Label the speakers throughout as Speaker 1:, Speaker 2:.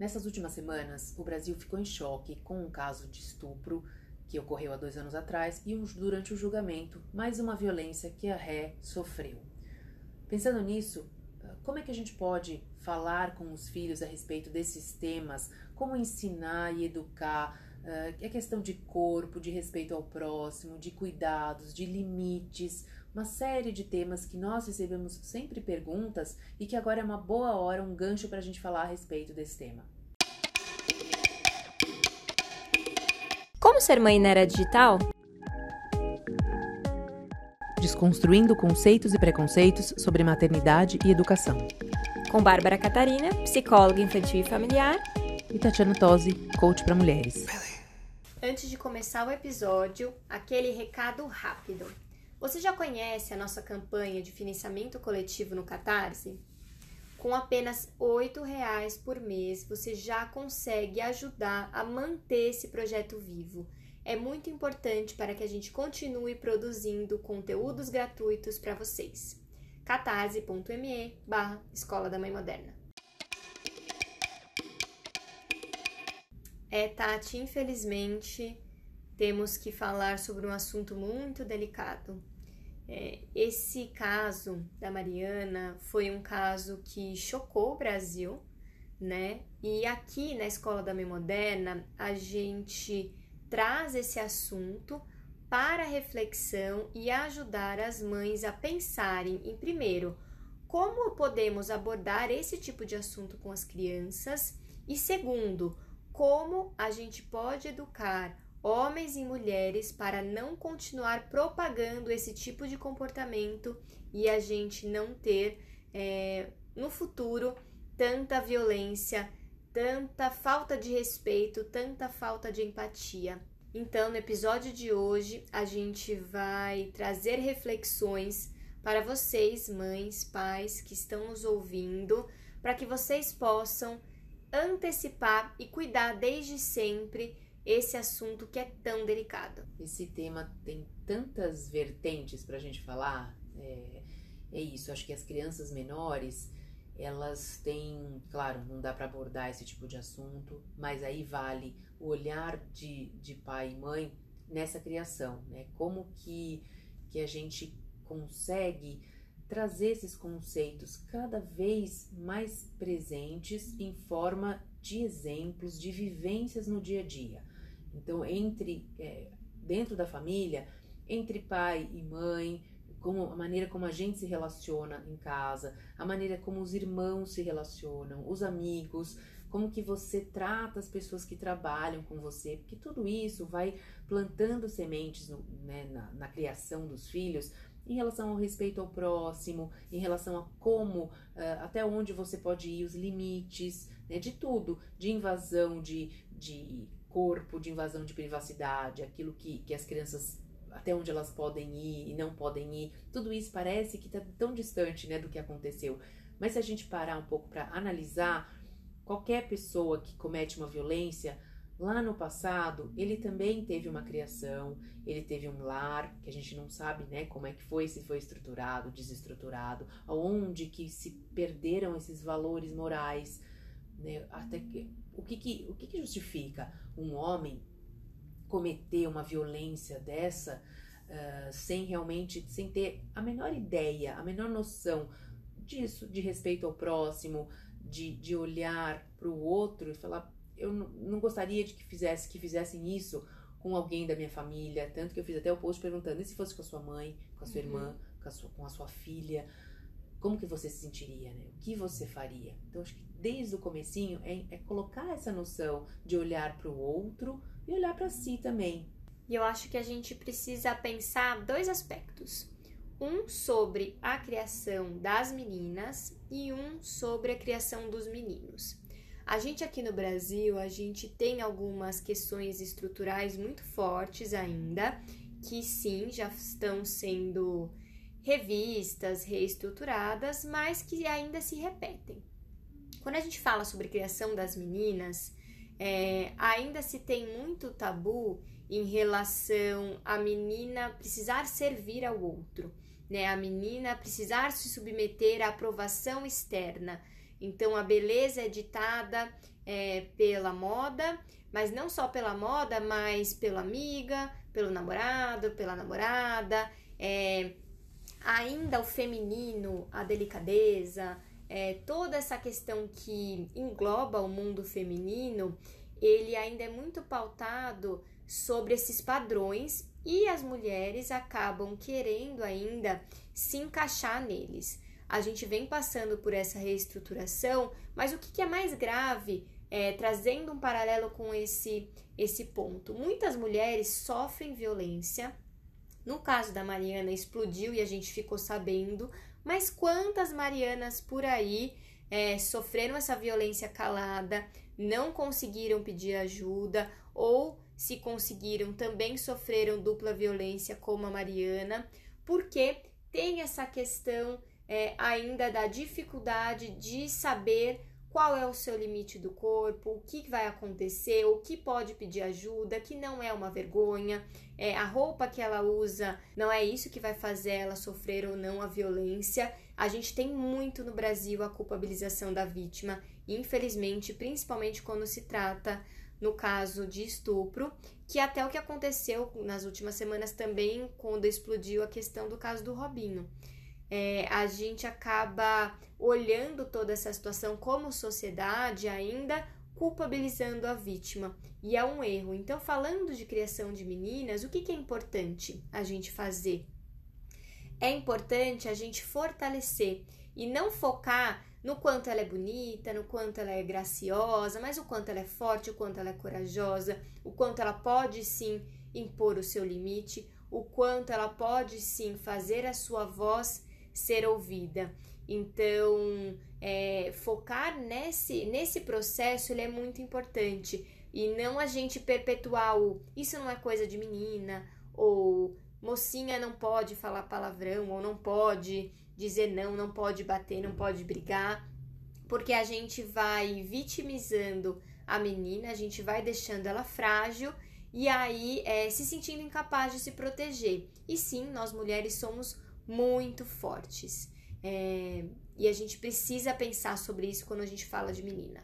Speaker 1: Nessas últimas semanas, o Brasil ficou em choque com um caso de estupro que ocorreu há dois anos atrás e durante o julgamento, mais uma violência que a ré sofreu. Pensando nisso, como é que a gente pode falar com os filhos a respeito desses temas? Como ensinar e educar? É questão de corpo, de respeito ao próximo, de cuidados, de limites, uma série de temas que nós recebemos sempre perguntas e que agora é uma boa hora, um gancho para a gente falar a respeito desse tema.
Speaker 2: Como ser mãe na era digital?
Speaker 1: Desconstruindo conceitos e preconceitos sobre maternidade e educação.
Speaker 2: Com Bárbara Catarina, psicóloga infantil e familiar,
Speaker 1: e Tatiana Tosi, coach para mulheres.
Speaker 3: Antes de começar o episódio, aquele recado rápido. Você já conhece a nossa campanha de financiamento coletivo no Catarse? Com apenas R$ reais por mês, você já consegue ajudar a manter esse projeto vivo. É muito importante para que a gente continue produzindo conteúdos gratuitos para vocês. catarse.me barra Escola da Mãe Moderna. É, Tati, infelizmente temos que falar sobre um assunto muito delicado. É, esse caso da Mariana foi um caso que chocou o Brasil, né? E aqui na Escola da Mãe Moderna a gente traz esse assunto para reflexão e ajudar as mães a pensarem em primeiro como podemos abordar esse tipo de assunto com as crianças e segundo como a gente pode educar homens e mulheres para não continuar propagando esse tipo de comportamento e a gente não ter é, no futuro tanta violência, tanta falta de respeito, tanta falta de empatia. Então, no episódio de hoje, a gente vai trazer reflexões para vocês, mães, pais que estão nos ouvindo, para que vocês possam antecipar e cuidar desde sempre esse assunto que é tão delicado.
Speaker 1: Esse tema tem tantas vertentes para a gente falar. É, é isso, acho que as crianças menores elas têm, claro, não dá para abordar esse tipo de assunto, mas aí vale o olhar de, de pai e mãe nessa criação, né? Como que, que a gente consegue trazer esses conceitos cada vez mais presentes em forma de exemplos, de vivências no dia a dia. Então, entre é, dentro da família, entre pai e mãe, como a maneira como a gente se relaciona em casa, a maneira como os irmãos se relacionam, os amigos, como que você trata as pessoas que trabalham com você, porque tudo isso vai plantando sementes no, né, na, na, criação dos filhos em relação ao respeito ao próximo, em relação a como, uh, até onde você pode ir, os limites, né, de tudo, de invasão de, de corpo, de invasão de privacidade, aquilo que, que as crianças até onde elas podem ir e não podem ir, tudo isso parece que está tão distante né, do que aconteceu. Mas se a gente parar um pouco para analisar, qualquer pessoa que comete uma violência, lá no passado, ele também teve uma criação, ele teve um lar, que a gente não sabe né, como é que foi, se foi estruturado, desestruturado, aonde que se perderam esses valores morais, né, até que, o que, que, o que, que justifica um homem cometer uma violência dessa uh, sem realmente, sem ter a menor ideia, a menor noção disso, de respeito ao próximo, de, de olhar para o outro e falar, eu não gostaria de que fizesse, que fizessem isso com alguém da minha família, tanto que eu fiz até o post perguntando, e se fosse com a sua mãe, com a sua uhum. irmã, com a sua, com a sua filha, como que você se sentiria, né? O que você faria? Então acho que desde o comecinho é, é colocar essa noção de olhar para o outro e olhar para si também.
Speaker 3: E eu acho que a gente precisa pensar dois aspectos. Um sobre a criação das meninas e um sobre a criação dos meninos. A gente aqui no Brasil, a gente tem algumas questões estruturais muito fortes ainda, que sim, já estão sendo revistas, reestruturadas, mas que ainda se repetem. Quando a gente fala sobre criação das meninas, é, ainda se tem muito tabu em relação à menina precisar servir ao outro, né? A menina precisar se submeter à aprovação externa. Então a beleza é ditada é, pela moda, mas não só pela moda, mas pela amiga, pelo namorado, pela namorada, é, ainda o feminino, a delicadeza, é, toda essa questão que engloba o mundo feminino, ele ainda é muito pautado sobre esses padrões e as mulheres acabam querendo ainda se encaixar neles. A gente vem passando por essa reestruturação, mas o que é mais grave, é, trazendo um paralelo com esse, esse ponto, muitas mulheres sofrem violência. No caso da Mariana, explodiu e a gente ficou sabendo, mas quantas Marianas por aí é, sofreram essa violência calada, não conseguiram pedir ajuda ou se conseguiram, também sofreram dupla violência, como a Mariana, porque tem essa questão é, ainda da dificuldade de saber qual é o seu limite do corpo, o que vai acontecer, o que pode pedir ajuda, que não é uma vergonha, é, a roupa que ela usa não é isso que vai fazer ela sofrer ou não a violência. A gente tem muito no Brasil a culpabilização da vítima, infelizmente, principalmente quando se trata no caso de estupro, que até o que aconteceu nas últimas semanas também, quando explodiu a questão do caso do Robinho. É, a gente acaba olhando toda essa situação como sociedade ainda culpabilizando a vítima e é um erro. Então, falando de criação de meninas, o que, que é importante a gente fazer? É importante a gente fortalecer e não focar no quanto ela é bonita, no quanto ela é graciosa, mas o quanto ela é forte, o quanto ela é corajosa, o quanto ela pode sim impor o seu limite, o quanto ela pode sim fazer a sua voz ser ouvida. Então, é, focar nesse, nesse processo ele é muito importante e não a gente perpetuar o isso não é coisa de menina ou mocinha não pode falar palavrão ou não pode dizer não, não pode bater, não pode brigar, porque a gente vai vitimizando a menina, a gente vai deixando ela frágil e aí é, se sentindo incapaz de se proteger. E sim, nós mulheres somos muito fortes. É, e a gente precisa pensar sobre isso quando a gente fala de menina.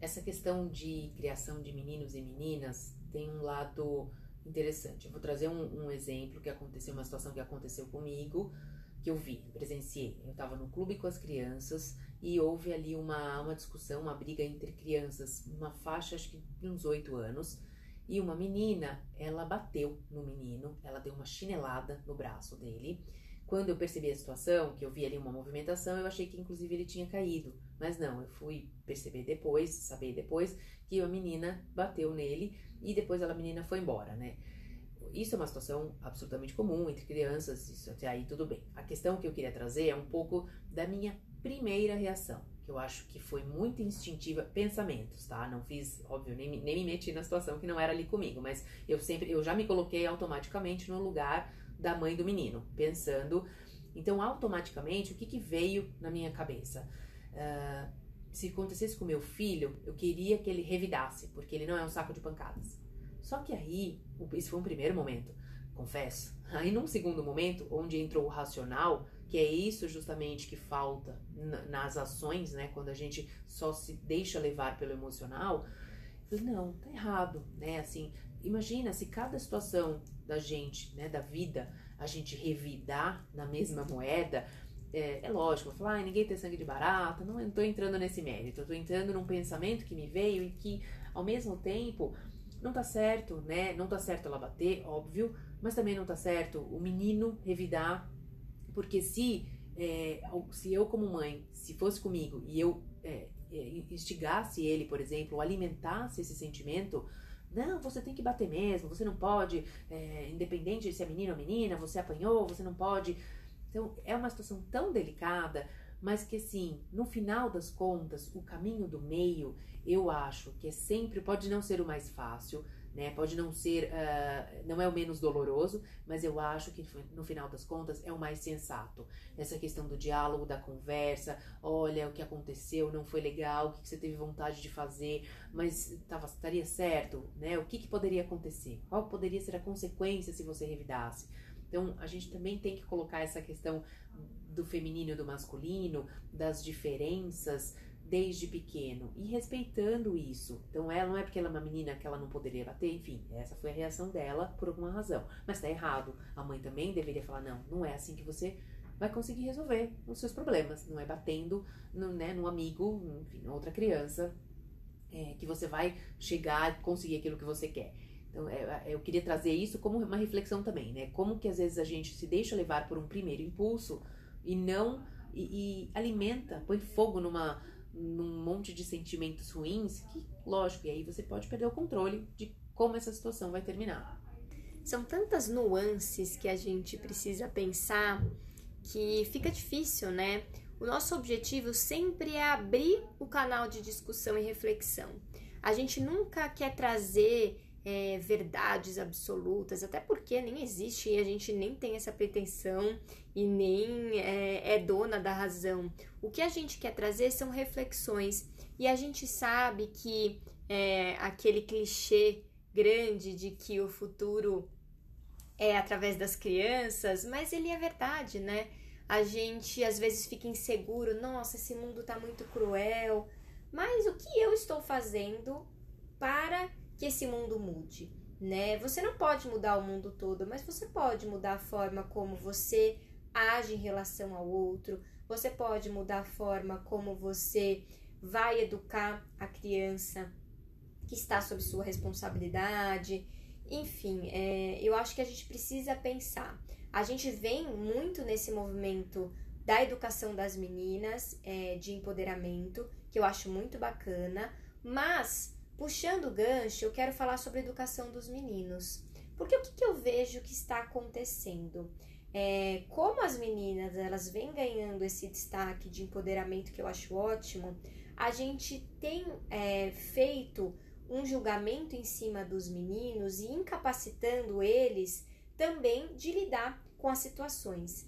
Speaker 1: Essa questão de criação de meninos e meninas tem um lado interessante. Eu vou trazer um, um exemplo que aconteceu, uma situação que aconteceu comigo que eu vi, presenciei. Eu estava no clube com as crianças e houve ali uma, uma discussão, uma briga entre crianças, uma faixa acho que de uns oito anos, e uma menina, ela bateu no menino, ela deu uma chinelada no braço dele. Quando eu percebi a situação, que eu vi ali uma movimentação, eu achei que inclusive ele tinha caído. Mas não, eu fui perceber depois, saber depois, que a menina bateu nele e depois a menina foi embora, né? isso é uma situação absolutamente comum entre crianças, isso até aí tudo bem. A questão que eu queria trazer é um pouco da minha primeira reação, que eu acho que foi muito instintiva, pensamentos, tá? Não fiz, óbvio, nem, nem me meti na situação que não era ali comigo, mas eu sempre, eu já me coloquei automaticamente no lugar da mãe do menino, pensando. Então, automaticamente, o que, que veio na minha cabeça? Uh, se acontecesse com meu filho, eu queria que ele revidasse, porque ele não é um saco de pancadas. Só que aí, esse foi um primeiro momento, confesso. Aí, num segundo momento, onde entrou o racional, que é isso justamente que falta nas ações, né? Quando a gente só se deixa levar pelo emocional, não, tá errado, né? Assim, imagina se cada situação da gente, né, da vida, a gente revidar na mesma moeda, é, é lógico, falar, ah, ninguém tem sangue de barata, não estou entrando nesse mérito, estou entrando num pensamento que me veio e que, ao mesmo tempo, não tá certo, né? Não tá certo ela bater, óbvio, mas também não tá certo o menino revidar, porque se, é, se eu como mãe, se fosse comigo e eu é, é, instigasse ele, por exemplo, ou alimentasse esse sentimento, não, você tem que bater mesmo, você não pode, é, independente se é menino ou menina, você apanhou, você não pode. Então, é uma situação tão delicada, mas que assim, no final das contas, o caminho do meio, eu acho que é sempre, pode não ser o mais fácil, né? Pode não ser, uh, não é o menos doloroso, mas eu acho que no final das contas é o mais sensato. Essa questão do diálogo, da conversa, olha o que aconteceu, não foi legal, o que você teve vontade de fazer, mas tava, estaria certo, né? O que, que poderia acontecer? Qual poderia ser a consequência se você revidasse? Então, a gente também tem que colocar essa questão do feminino e do masculino, das diferenças, desde pequeno e respeitando isso. Então, ela não é porque ela é uma menina que ela não poderia bater, enfim, essa foi a reação dela por alguma razão. Mas tá errado. A mãe também deveria falar: não, não é assim que você vai conseguir resolver os seus problemas. Não é batendo no, né, num amigo, enfim, outra criança, é, que você vai chegar e conseguir aquilo que você quer. Então, é, é, eu queria trazer isso como uma reflexão também, né? Como que às vezes a gente se deixa levar por um primeiro impulso e não. e, e alimenta, põe fogo numa, num monte de sentimentos ruins, que, lógico, e aí você pode perder o controle de como essa situação vai terminar.
Speaker 3: São tantas nuances que a gente precisa pensar que fica difícil, né? O nosso objetivo sempre é abrir o canal de discussão e reflexão. A gente nunca quer trazer é, verdades absolutas, até porque nem existe e a gente nem tem essa pretensão e nem é, é dona da razão. O que a gente quer trazer são reflexões e a gente sabe que é, aquele clichê grande de que o futuro é através das crianças, mas ele é verdade, né? A gente às vezes fica inseguro, nossa, esse mundo tá muito cruel. Mas o que eu estou fazendo para que esse mundo mude, né? Você não pode mudar o mundo todo, mas você pode mudar a forma como você age em relação ao outro, você pode mudar a forma como você vai educar a criança que está sob sua responsabilidade. Enfim, é, eu acho que a gente precisa pensar. A gente vem muito nesse movimento da educação das meninas, é, de empoderamento, que eu acho muito bacana, mas Puxando o gancho, eu quero falar sobre a educação dos meninos. Porque o que, que eu vejo que está acontecendo? É, como as meninas elas vêm ganhando esse destaque de empoderamento que eu acho ótimo, a gente tem é, feito um julgamento em cima dos meninos e incapacitando eles também de lidar com as situações.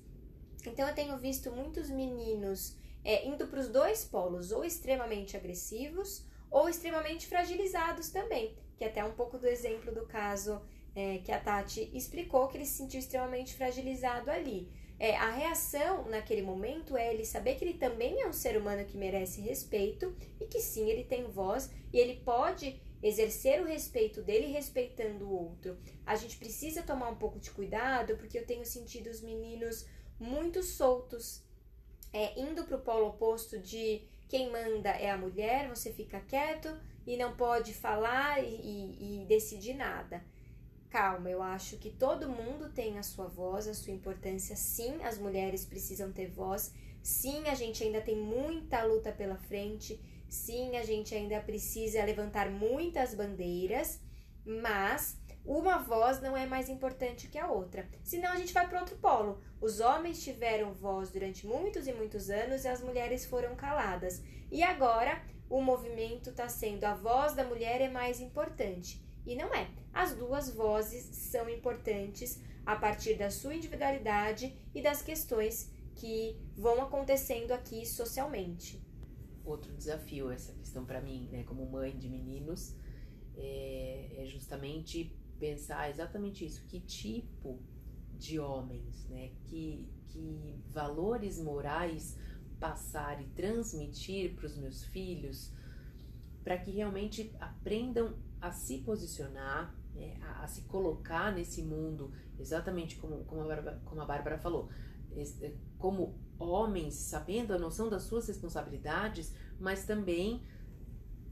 Speaker 3: Então eu tenho visto muitos meninos é, indo para os dois polos, ou extremamente agressivos ou extremamente fragilizados também, que até um pouco do exemplo do caso é, que a Tati explicou, que ele se sentiu extremamente fragilizado ali. É, a reação naquele momento é ele saber que ele também é um ser humano que merece respeito e que sim, ele tem voz e ele pode exercer o respeito dele respeitando o outro. A gente precisa tomar um pouco de cuidado porque eu tenho sentido os meninos muito soltos, é, indo para o polo oposto de quem manda é a mulher, você fica quieto e não pode falar e, e, decidir nada. Calma, eu acho que todo mundo tem a sua voz, a sua importância. Sim, as mulheres precisam ter voz. Sim, a gente ainda tem muita luta pela frente. Sim, a gente ainda precisa levantar muitas bandeiras, mas uma voz não é mais importante que a outra. Senão a gente vai para outro polo. Os homens tiveram voz durante muitos e muitos anos e as mulheres foram caladas. E agora o movimento está sendo a voz da mulher é mais importante. E não é. As duas vozes são importantes a partir da sua individualidade e das questões que vão acontecendo aqui socialmente.
Speaker 1: Outro desafio, essa questão para mim, né, como mãe de meninos, é, é justamente pensar exatamente isso, que tipo de homens, né? Que, que valores morais passar e transmitir para os meus filhos para que realmente aprendam a se posicionar, né? a, a, se colocar nesse mundo, exatamente como, como, a Bárbara, como a Bárbara falou, é, como homens, sabendo a noção das suas responsabilidades, mas também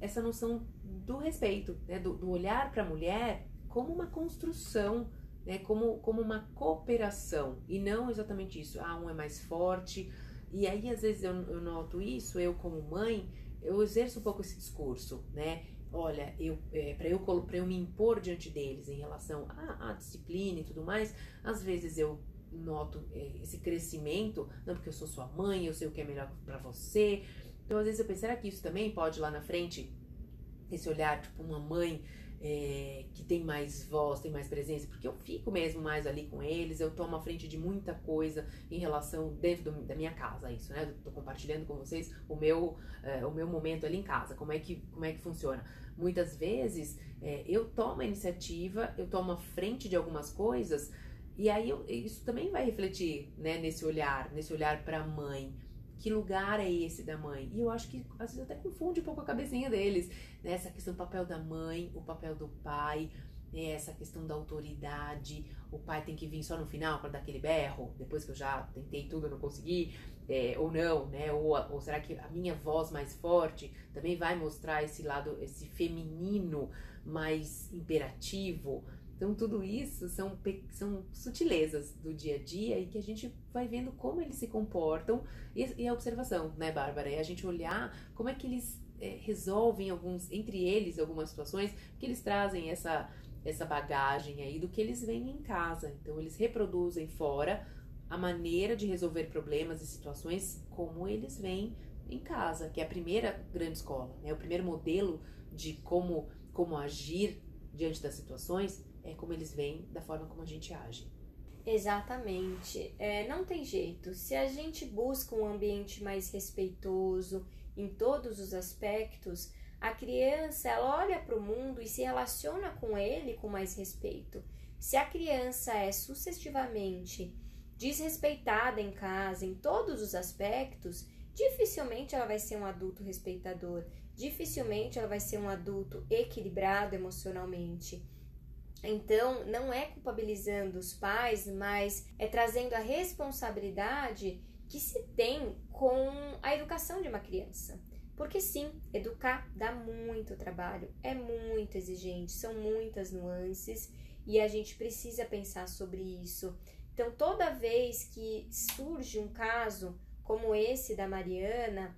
Speaker 1: essa noção do respeito, né? do, do olhar para a mulher como uma construção, né? como, como uma cooperação, e não exatamente isso, ah, um é mais forte. E aí, às vezes, eu, eu noto isso, eu como mãe, eu exerço um pouco esse discurso, né? Olha, eu, é, para eu, eu me impor diante deles em relação à, à disciplina e tudo mais, às vezes eu noto é, esse crescimento, não porque eu sou sua mãe, eu sei o que é melhor para você. Então, às vezes eu penso, será que isso também pode lá na frente, esse olhar, tipo, uma mãe é, que tem mais voz, tem mais presença, porque eu fico mesmo mais ali com eles, eu tomo a frente de muita coisa em relação dentro do, da minha casa, isso, né? Tô compartilhando com vocês o meu, é, o meu momento ali em casa, como é que, como é que funciona. Muitas vezes é, eu tomo a iniciativa, eu tomo a frente de algumas coisas, e aí eu, isso também vai refletir né, nesse olhar, nesse olhar para a mãe Que lugar é esse da mãe? E eu acho que às vezes até confunde um pouco a cabecinha deles, né? Essa questão do papel da mãe, o papel do pai, né? essa questão da autoridade. O pai tem que vir só no final para dar aquele berro, depois que eu já tentei tudo, eu não consegui, é, ou não, né? Ou, ou será que a minha voz mais forte também vai mostrar esse lado, esse feminino mais imperativo? Então, tudo isso são, são sutilezas do dia a dia e que a gente vai vendo como eles se comportam e, e a observação, né, Bárbara? É a gente olhar como é que eles é, resolvem alguns, entre eles, algumas situações, que eles trazem essa, essa bagagem aí do que eles veem em casa. Então, eles reproduzem fora a maneira de resolver problemas e situações como eles veem em casa, que é a primeira grande escola, né? O primeiro modelo de como, como agir diante das situações é como eles veem da forma como a gente age.
Speaker 3: Exatamente. É, não tem jeito. Se a gente busca um ambiente mais respeitoso em todos os aspectos, a criança ela olha para o mundo e se relaciona com ele com mais respeito. Se a criança é sucessivamente desrespeitada em casa, em todos os aspectos, dificilmente ela vai ser um adulto respeitador, dificilmente ela vai ser um adulto equilibrado emocionalmente. Então, não é culpabilizando os pais, mas é trazendo a responsabilidade que se tem com a educação de uma criança. Porque sim, educar dá muito trabalho, é muito exigente, são muitas nuances e a gente precisa pensar sobre isso. Então, toda vez que surge um caso como esse da Mariana,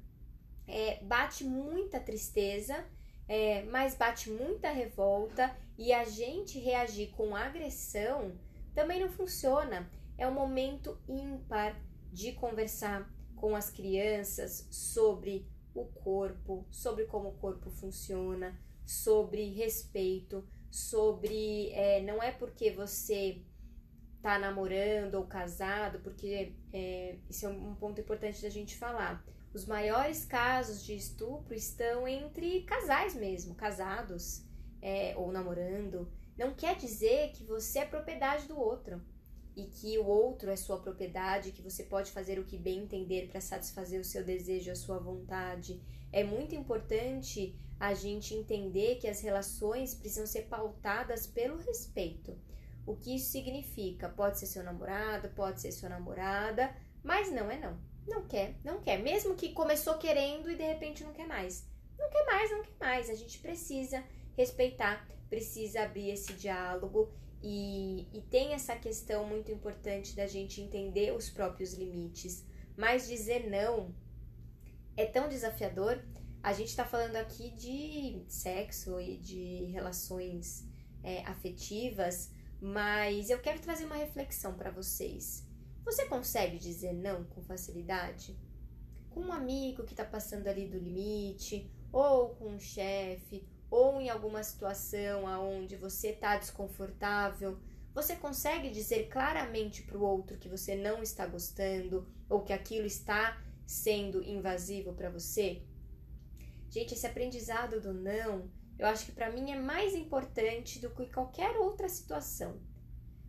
Speaker 3: é, bate muita tristeza, é, mas bate muita revolta e a gente reagir com agressão também não funciona. É um momento ímpar de conversar com as crianças sobre o corpo, sobre como o corpo funciona, sobre respeito, sobre é, não é porque você tá namorando ou casado, porque é, é um ponto importante da gente falar. Os maiores casos de estupro estão entre casais mesmo, casados é, ou namorando. Não quer dizer que você é propriedade do outro e que o outro é sua propriedade, que você pode fazer o que bem entender para satisfazer o seu desejo, a sua vontade. É muito importante a gente entender que as relações precisam ser pautadas pelo respeito. O que isso significa? Pode ser seu namorado, pode ser sua namorada, mas não é não. Não quer, não quer. Mesmo que começou querendo e de repente não quer mais. Não quer mais, não quer mais. A gente precisa respeitar, precisa abrir esse diálogo e, e tem essa questão muito importante da gente entender os próprios limites. Mas dizer não é tão desafiador. A gente está falando aqui de sexo e de relações é, afetivas, mas eu quero trazer uma reflexão para vocês. Você consegue dizer não com facilidade? Com um amigo que está passando ali do limite, ou com um chefe, ou em alguma situação onde você está desconfortável, você consegue dizer claramente para o outro que você não está gostando ou que aquilo está sendo invasivo para você? Gente, esse aprendizado do não, eu acho que para mim é mais importante do que qualquer outra situação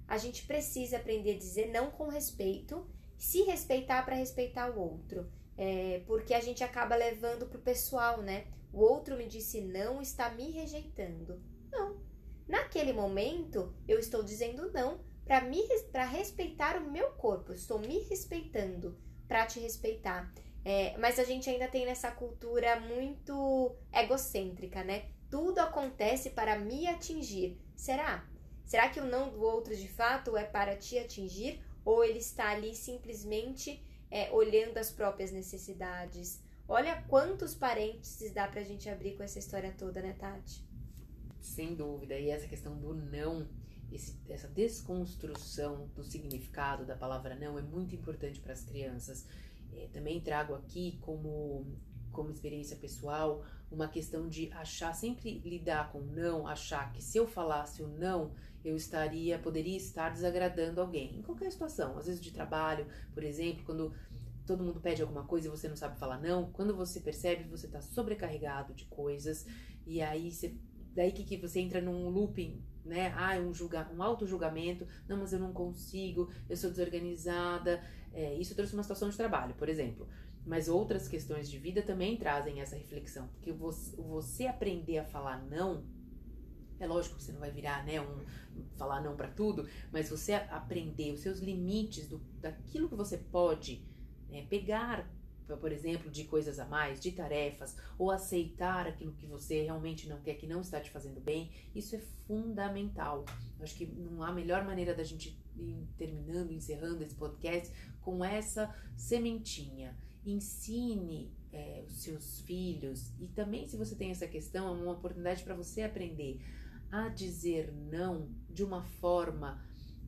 Speaker 3: a gente precisa aprender a dizer não com respeito, se respeitar para respeitar o outro. É, porque a gente acaba levando pro pessoal, né? O outro me disse não, está me rejeitando. Não. Naquele momento, eu estou dizendo não para me para respeitar o meu corpo. estou me respeitando para te respeitar. É, mas a gente ainda tem nessa cultura muito egocêntrica, né? Tudo acontece para me atingir. Será? Será que o não do outro de fato é para te atingir ou ele está ali simplesmente é, olhando as próprias necessidades? Olha quantos parênteses dá pra gente abrir com essa história toda, né, Tati?
Speaker 1: Sem dúvida. E essa questão do não, esse, essa desconstrução do significado da palavra não é muito importante para as crianças. É, também trago aqui como, como experiência pessoal uma questão de achar, sempre lidar com não, achar que se eu falasse o não, eu estaria, poderia estar desagradando alguém. Em qualquer situação, às vezes de trabalho, por exemplo, quando todo mundo pede alguma coisa e você não sabe falar não, quando você percebe você está sobrecarregado de coisas, e aí você, daí que, que você entra num looping, né? Ah, um, julga, um auto-julgamento, não, mas eu não consigo, eu sou desorganizada. É, isso trouxe uma situação de trabalho, por exemplo. Mas outras questões de vida também trazem essa reflexão. Porque você, você aprender a falar não, é lógico que você não vai virar, né, um falar não para tudo, mas você aprender os seus limites do, daquilo que você pode né, pegar por exemplo, de coisas a mais, de tarefas, ou aceitar aquilo que você realmente não quer, que não está te fazendo bem, isso é fundamental. Eu acho que não há melhor maneira da gente ir terminando, encerrando esse podcast com essa sementinha. Ensine é, os seus filhos, e também, se você tem essa questão, é uma oportunidade para você aprender a dizer não de uma forma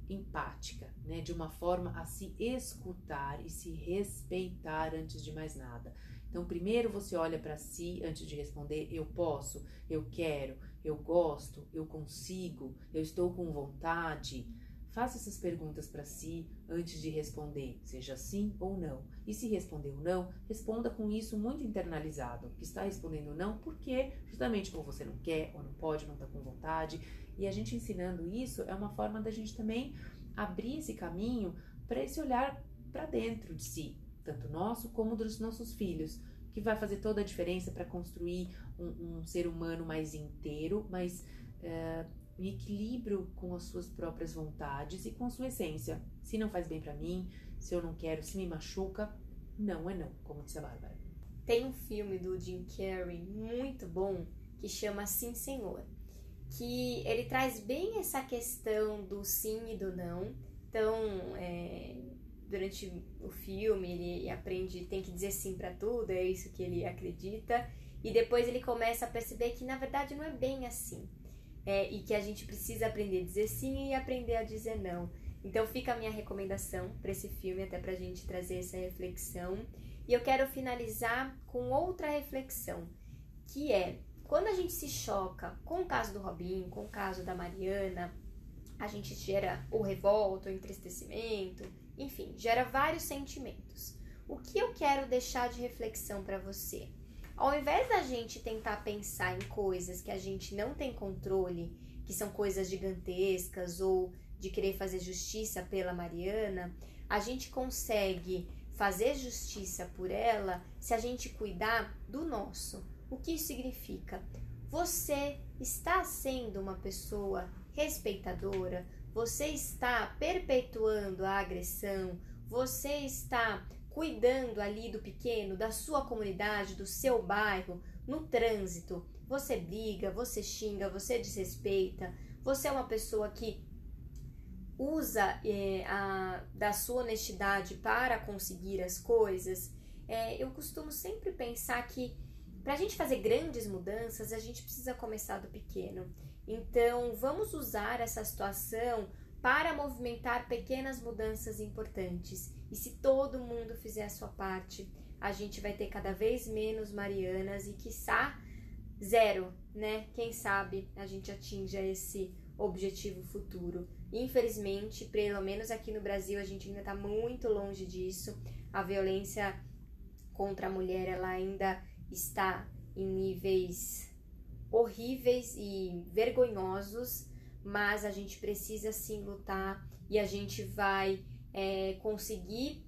Speaker 1: empática, né? De uma forma a se escutar e se respeitar antes de mais nada. Então, primeiro você olha para si antes de responder: eu posso, eu quero, eu gosto, eu consigo, eu estou com vontade. Faça essas perguntas para si antes de responder, seja sim ou não. E se respondeu não, responda com isso muito internalizado, que está respondendo não porque justamente ou você não quer, ou não pode, não está com vontade. E a gente ensinando isso é uma forma da gente também abrir esse caminho para esse olhar para dentro de si, tanto nosso como dos nossos filhos, que vai fazer toda a diferença para construir um, um, ser humano mais inteiro, mais é, em equilíbrio com as suas próprias vontades e com a sua essência. Se não faz bem para mim, se eu não quero, se me machuca, não é não, como disse a Bárbara.
Speaker 3: Tem um filme do Jim Carrey muito bom que chama Sim Senhor que ele traz bem essa questão do sim e do não. Então, é, durante o filme, ele aprende, tem que dizer sim para tudo, é isso que ele acredita. E depois ele começa a perceber que na verdade não é bem assim. É, e que a gente precisa aprender a dizer sim e aprender a dizer não. Então fica a minha recomendação para esse filme, até para a gente trazer essa reflexão. E eu quero finalizar com outra reflexão, que é quando a gente se choca com o caso do Robin, com o caso da Mariana, a gente gera o revolta, o entristecimento, enfim, gera vários sentimentos. O que eu quero deixar de reflexão para você? Ao invés da gente tentar pensar em coisas que a gente não tem controle, que são coisas gigantescas ou de querer fazer justiça pela Mariana, a gente consegue fazer justiça por ela se a gente cuidar do nosso, o que isso significa? Você está sendo uma pessoa respeitadora, você está perpetuando a agressão, você está cuidando ali do pequeno, da sua comunidade, do seu bairro, no trânsito. Você briga, você xinga, você desrespeita, você é uma pessoa que usa é, a, da sua honestidade para conseguir as coisas. É, eu costumo sempre pensar que para a gente fazer grandes mudanças, a gente precisa começar do pequeno. Então, vamos usar essa situação para movimentar pequenas mudanças importantes. E se todo mundo fizer a sua parte, a gente vai ter cada vez menos Marianas e, quiçá, zero, né? Quem sabe a gente atinja esse objetivo futuro. Infelizmente, pelo menos aqui no Brasil, a gente ainda está muito longe disso. A violência contra a mulher, ela ainda está em níveis horríveis e vergonhosos, mas a gente precisa sim lutar e a gente vai é, conseguir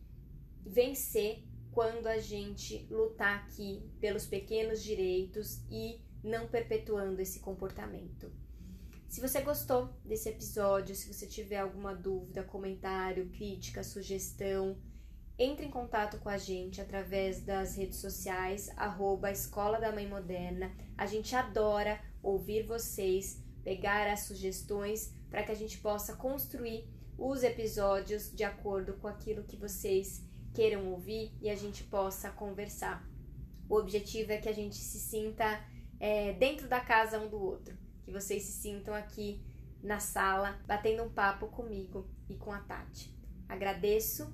Speaker 3: vencer quando a gente lutar aqui pelos pequenos direitos e não perpetuando esse comportamento. Se você gostou desse episódio, se você tiver alguma dúvida, comentário, crítica, sugestão, entre em contato com a gente através das redes sociais, arroba Escola da Mãe Moderna. A gente adora ouvir vocês, pegar as sugestões para que a gente possa construir os episódios de acordo com aquilo que vocês queiram ouvir e a gente possa conversar. O objetivo é que a gente se sinta é, dentro da casa um do outro, que vocês se sintam aqui na sala batendo um papo comigo e com a Tati. Agradeço